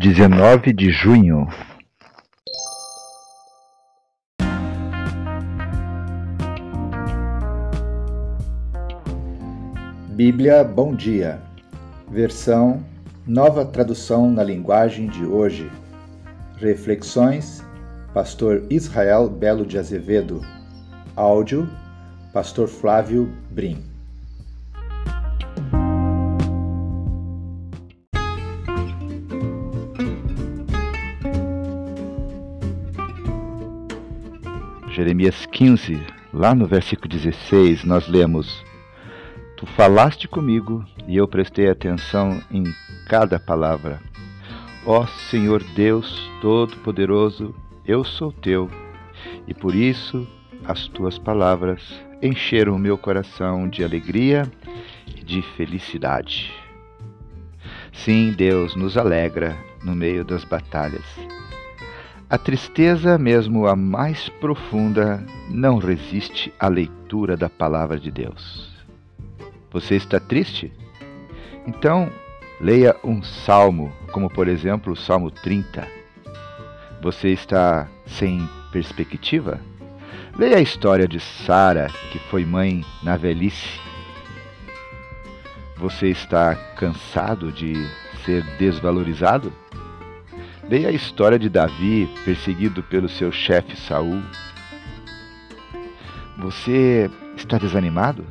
19 de junho. Bíblia Bom Dia, versão Nova Tradução na Linguagem de Hoje. Reflexões, Pastor Israel Belo de Azevedo. Áudio, Pastor Flávio Brim. Jeremias 15, lá no versículo 16, nós lemos: Tu falaste comigo e eu prestei atenção em cada palavra. Ó Senhor Deus Todo-Poderoso, eu sou teu, e por isso as tuas palavras encheram o meu coração de alegria e de felicidade. Sim, Deus nos alegra no meio das batalhas. A tristeza, mesmo a mais profunda, não resiste à leitura da palavra de Deus. Você está triste? Então, leia um salmo, como por exemplo o Salmo 30. Você está sem perspectiva? Leia a história de Sara, que foi mãe na velhice. Você está cansado de ser desvalorizado? Leia a história de Davi perseguido pelo seu chefe Saul. Você está desanimado?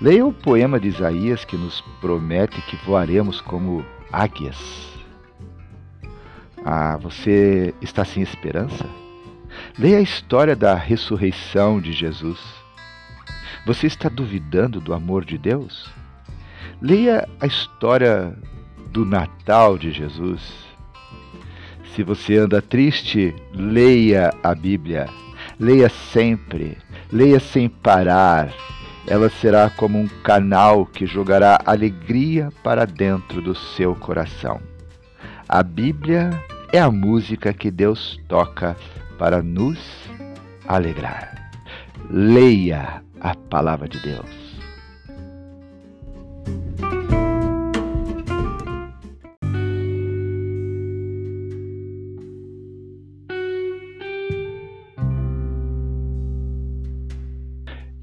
Leia o poema de Isaías que nos promete que voaremos como águias. Ah, você está sem esperança? Leia a história da ressurreição de Jesus. Você está duvidando do amor de Deus? Leia a história do Natal de Jesus. Se você anda triste, leia a Bíblia. Leia sempre, leia sem parar. Ela será como um canal que jogará alegria para dentro do seu coração. A Bíblia é a música que Deus toca para nos alegrar. Leia a palavra de Deus.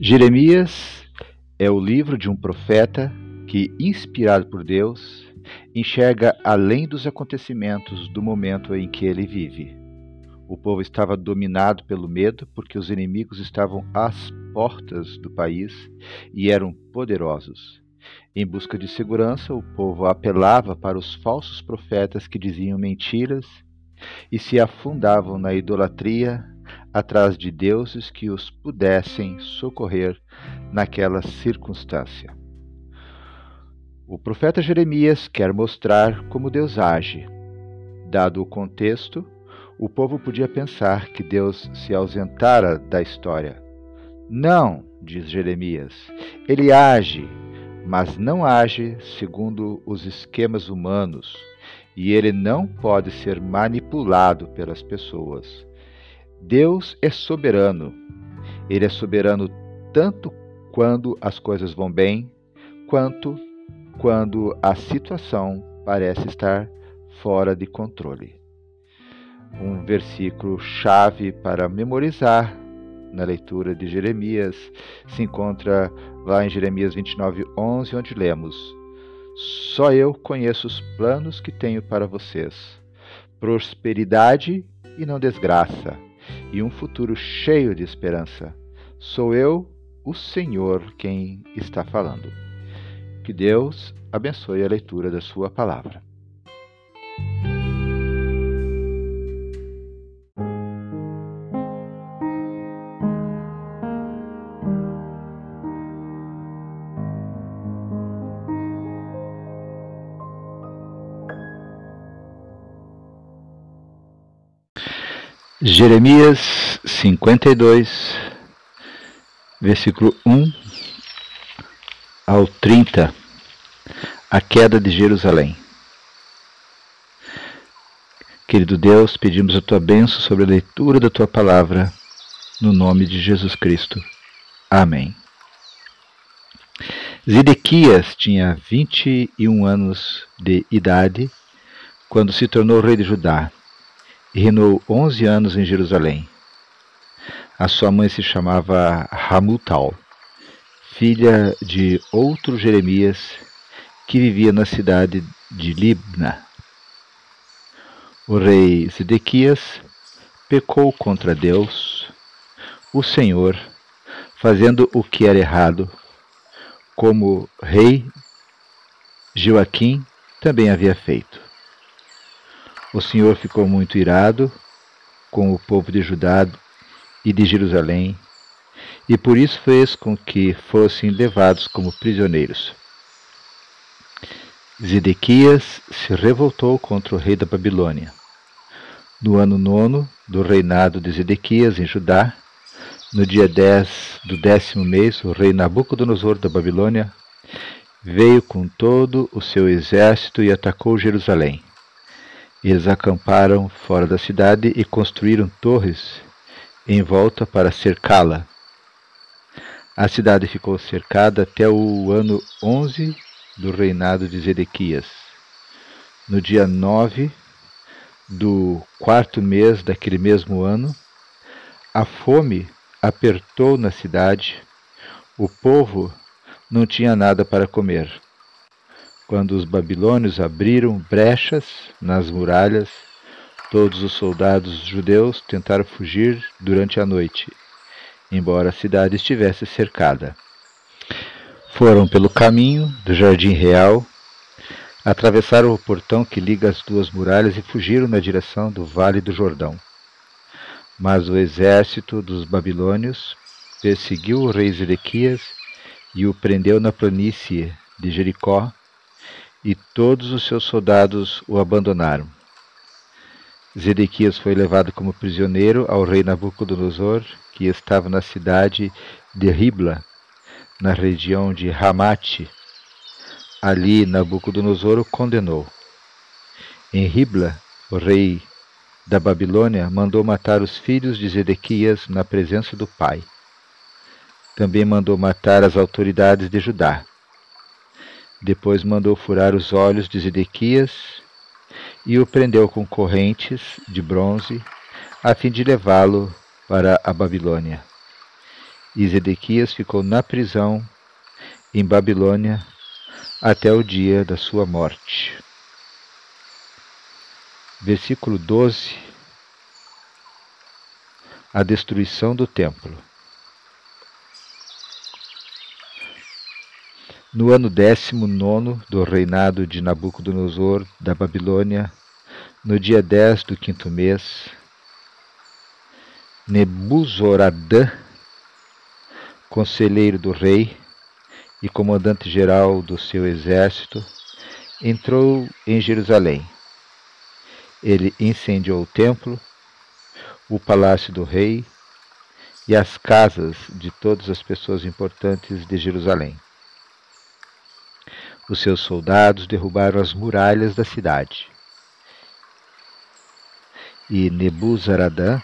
Jeremias é o livro de um profeta que, inspirado por Deus, enxerga além dos acontecimentos do momento em que ele vive. O povo estava dominado pelo medo porque os inimigos estavam às portas do país e eram poderosos. Em busca de segurança, o povo apelava para os falsos profetas que diziam mentiras e se afundavam na idolatria atrás de deuses que os pudessem socorrer naquela circunstância. O profeta Jeremias quer mostrar como Deus age. Dado o contexto, o povo podia pensar que Deus se ausentara da história. Não, diz Jeremias, ele age, mas não age segundo os esquemas humanos, e ele não pode ser manipulado pelas pessoas. Deus é soberano. Ele é soberano tanto quando as coisas vão bem, quanto quando a situação parece estar fora de controle. Um versículo chave para memorizar na leitura de Jeremias se encontra lá em Jeremias 29, 11, onde lemos: Só eu conheço os planos que tenho para vocês, prosperidade e não desgraça, e um futuro cheio de esperança. Sou eu, o Senhor, quem está falando. Que Deus abençoe a leitura da Sua palavra. Jeremias 52, versículo 1 ao 30, a queda de Jerusalém. Querido Deus, pedimos a tua bênção sobre a leitura da tua palavra, no nome de Jesus Cristo. Amém. Zedequias tinha 21 anos de idade quando se tornou rei de Judá, e reinou onze anos em Jerusalém. A sua mãe se chamava Hamutal, filha de outro Jeremias, que vivia na cidade de Libna. O rei Zedequias pecou contra Deus, o Senhor, fazendo o que era errado, como rei Joaquim também havia feito. O Senhor ficou muito irado com o povo de Judá e de Jerusalém, e por isso fez com que fossem levados como prisioneiros. Zedequias se revoltou contra o rei da Babilônia. No ano nono do reinado de Zedequias em Judá, no dia 10 do décimo mês, o rei Nabucodonosor da Babilônia veio com todo o seu exército e atacou Jerusalém. Eles acamparam fora da cidade e construíram torres em volta para cercá-la. A cidade ficou cercada até o ano 11 do reinado de Zedequias. No dia 9 do quarto mês daquele mesmo ano, a fome apertou na cidade, o povo não tinha nada para comer. Quando os babilônios abriram brechas nas muralhas, todos os soldados judeus tentaram fugir durante a noite, embora a cidade estivesse cercada. Foram pelo caminho do Jardim Real, atravessaram o portão que liga as duas muralhas e fugiram na direção do Vale do Jordão. Mas o exército dos babilônios perseguiu o rei Zedequias e o prendeu na planície de Jericó, e todos os seus soldados o abandonaram. Zedequias foi levado como prisioneiro ao rei Nabucodonosor, que estava na cidade de Ribla, na região de Ramate. Ali Nabucodonosor o condenou. Em Ribla, o rei da Babilônia mandou matar os filhos de Zedequias na presença do pai. Também mandou matar as autoridades de Judá. Depois mandou furar os olhos de Zedequias e o prendeu com correntes de bronze, a fim de levá-lo para a Babilônia. E Zedequias ficou na prisão em Babilônia até o dia da sua morte versículo 12, a destruição do templo. No ano décimo nono do reinado de Nabucodonosor da Babilônia, no dia 10 do quinto mês, Nebuzoradã, conselheiro do rei e comandante-geral do seu exército, entrou em Jerusalém ele incendiou o templo, o palácio do rei e as casas de todas as pessoas importantes de Jerusalém. Os seus soldados derrubaram as muralhas da cidade. E Nebuzaradã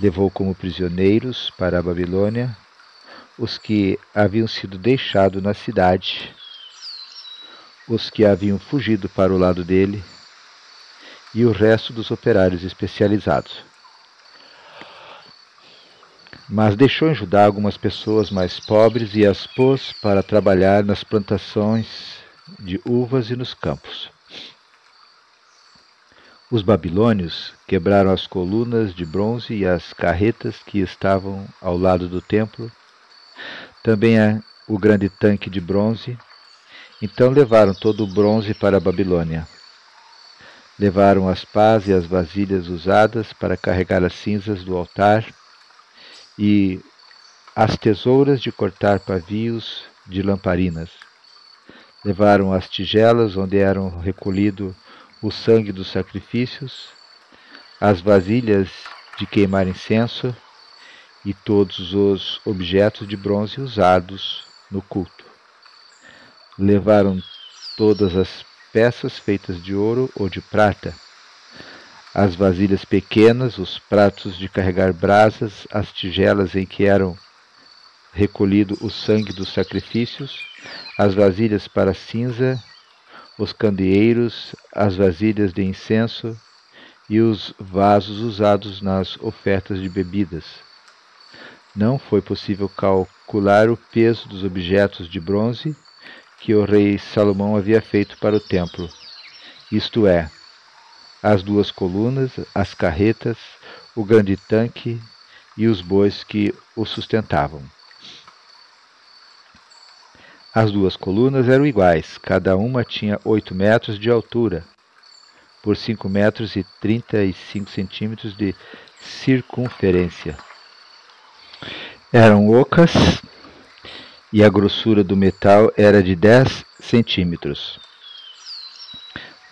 levou como prisioneiros para a Babilônia os que haviam sido deixados na cidade, os que haviam fugido para o lado dele e o resto dos operários especializados. Mas deixou em Judá algumas pessoas mais pobres e as pôs para trabalhar nas plantações de uvas e nos campos. Os babilônios quebraram as colunas de bronze e as carretas que estavam ao lado do templo, também o grande tanque de bronze. Então levaram todo o bronze para a Babilônia. Levaram as pás e as vasilhas usadas para carregar as cinzas do altar e as tesouras de cortar pavios de lamparinas. Levaram as tigelas onde eram recolhido o sangue dos sacrifícios, as vasilhas de queimar incenso e todos os objetos de bronze usados no culto. Levaram todas as peças feitas de ouro ou de prata, as vasilhas pequenas, os pratos de carregar brasas, as tigelas em que eram recolhido o sangue dos sacrifícios, as vasilhas para cinza, os candeeiros, as vasilhas de incenso e os vasos usados nas ofertas de bebidas. Não foi possível calcular o peso dos objetos de bronze que o rei Salomão havia feito para o templo, isto é, as duas colunas, as carretas, o grande tanque e os bois que o sustentavam. As duas colunas eram iguais, cada uma tinha oito metros de altura, por cinco metros e trinta e cinco centímetros de circunferência. Eram ocas e a grossura do metal era de dez centímetros.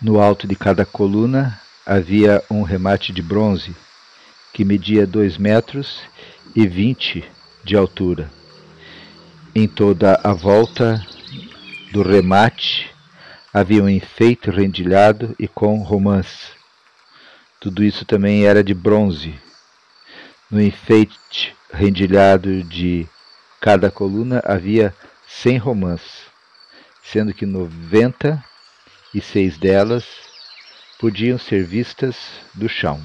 No alto de cada coluna havia um remate de bronze, que media dois metros e vinte de altura. Em toda a volta do remate havia um enfeite rendilhado e com romãs. Tudo isso também era de bronze. No enfeite rendilhado de cada coluna havia cem romãs, sendo que noventa e seis delas podiam ser vistas do chão.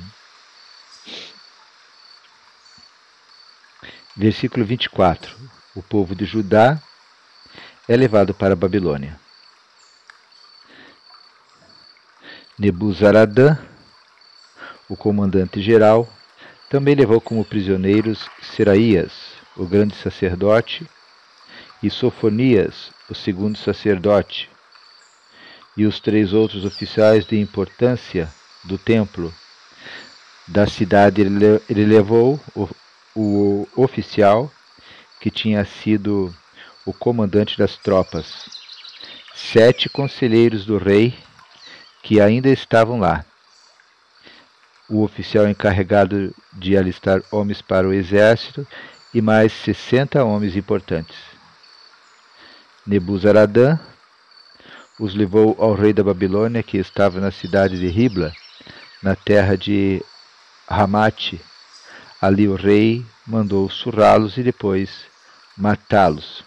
Versículo 24 o povo de Judá é levado para a Babilônia. Nebuzaradã, o comandante-geral, também levou como prisioneiros Seraías, o grande sacerdote, e Sofonias, o segundo sacerdote, e os três outros oficiais de importância do templo. Da cidade ele levou o, o oficial que tinha sido o comandante das tropas, sete conselheiros do rei que ainda estavam lá, o oficial encarregado de alistar homens para o exército e mais sessenta homens importantes. Nebuzaradã os levou ao rei da Babilônia, que estava na cidade de Ribla, na terra de Ramate. Ali o rei mandou surrá-los e depois matá-los.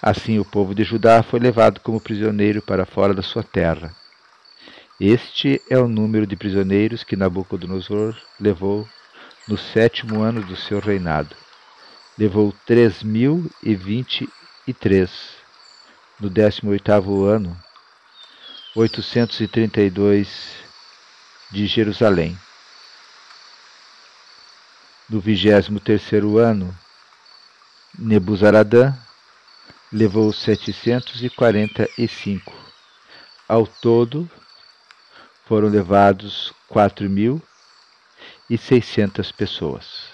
Assim o povo de Judá foi levado como prisioneiro para fora da sua terra. Este é o número de prisioneiros que Nabucodonosor levou no sétimo ano do seu reinado. Levou três mil e vinte e três. No décimo oitavo ano, oitocentos e trinta e dois de Jerusalém do vigésimo terceiro ano, Nebuzaradã levou setecentos e quarenta e cinco. Ao todo, foram levados quatro mil e seiscentas pessoas.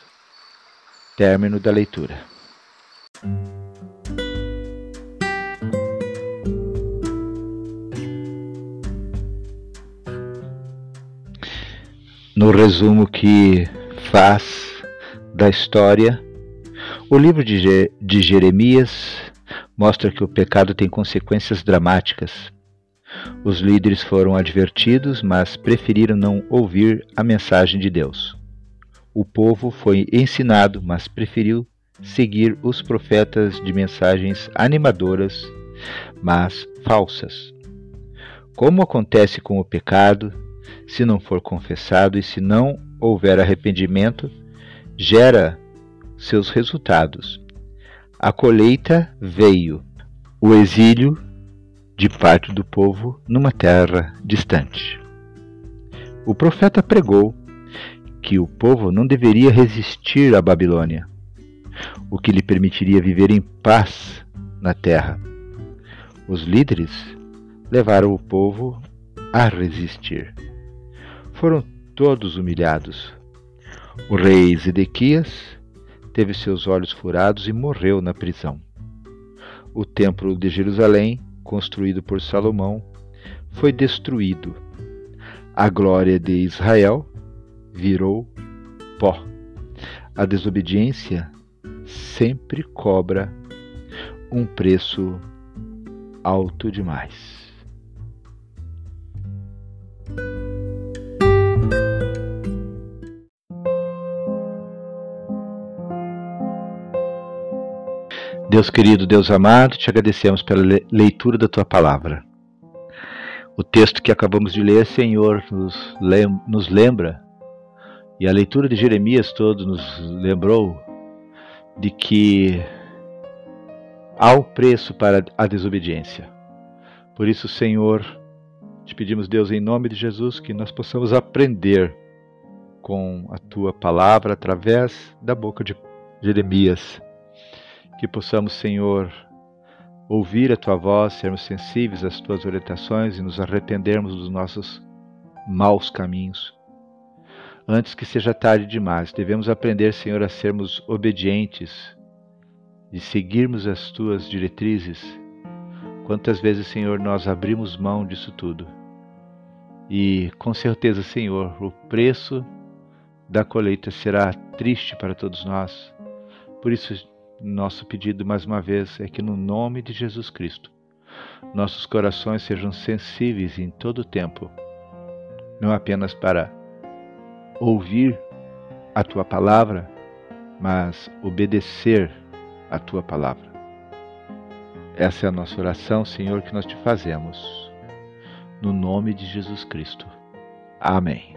Término da leitura. No resumo que faz da história, o livro de, Je de Jeremias mostra que o pecado tem consequências dramáticas. Os líderes foram advertidos, mas preferiram não ouvir a mensagem de Deus. O povo foi ensinado, mas preferiu seguir os profetas de mensagens animadoras, mas falsas. Como acontece com o pecado, se não for confessado e se não houver arrependimento, gera seus resultados. A colheita veio, o exílio de parte do povo numa terra distante. O profeta pregou que o povo não deveria resistir à Babilônia, o que lhe permitiria viver em paz na terra. Os líderes levaram o povo a resistir. Foram todos humilhados, o rei Zedequias teve seus olhos furados e morreu na prisão. O templo de Jerusalém, construído por Salomão, foi destruído. A glória de Israel virou pó. A desobediência sempre cobra um preço alto demais. Deus querido, Deus amado, te agradecemos pela leitura da tua palavra. O texto que acabamos de ler, Senhor, nos, lem nos lembra, e a leitura de Jeremias todo nos lembrou de que há um preço para a desobediência. Por isso, Senhor, te pedimos, Deus, em nome de Jesus, que nós possamos aprender com a tua palavra através da boca de Jeremias. Que possamos, Senhor, ouvir a tua voz, sermos sensíveis às tuas orientações e nos arrependermos dos nossos maus caminhos. Antes que seja tarde demais, devemos aprender, Senhor, a sermos obedientes, de seguirmos as tuas diretrizes. Quantas vezes, Senhor, nós abrimos mão disso tudo? E com certeza, Senhor, o preço da colheita será triste para todos nós. Por isso, nosso pedido mais uma vez é que, no nome de Jesus Cristo, nossos corações sejam sensíveis em todo o tempo, não apenas para ouvir a tua palavra, mas obedecer a tua palavra. Essa é a nossa oração, Senhor, que nós te fazemos no nome de Jesus Cristo. Amém.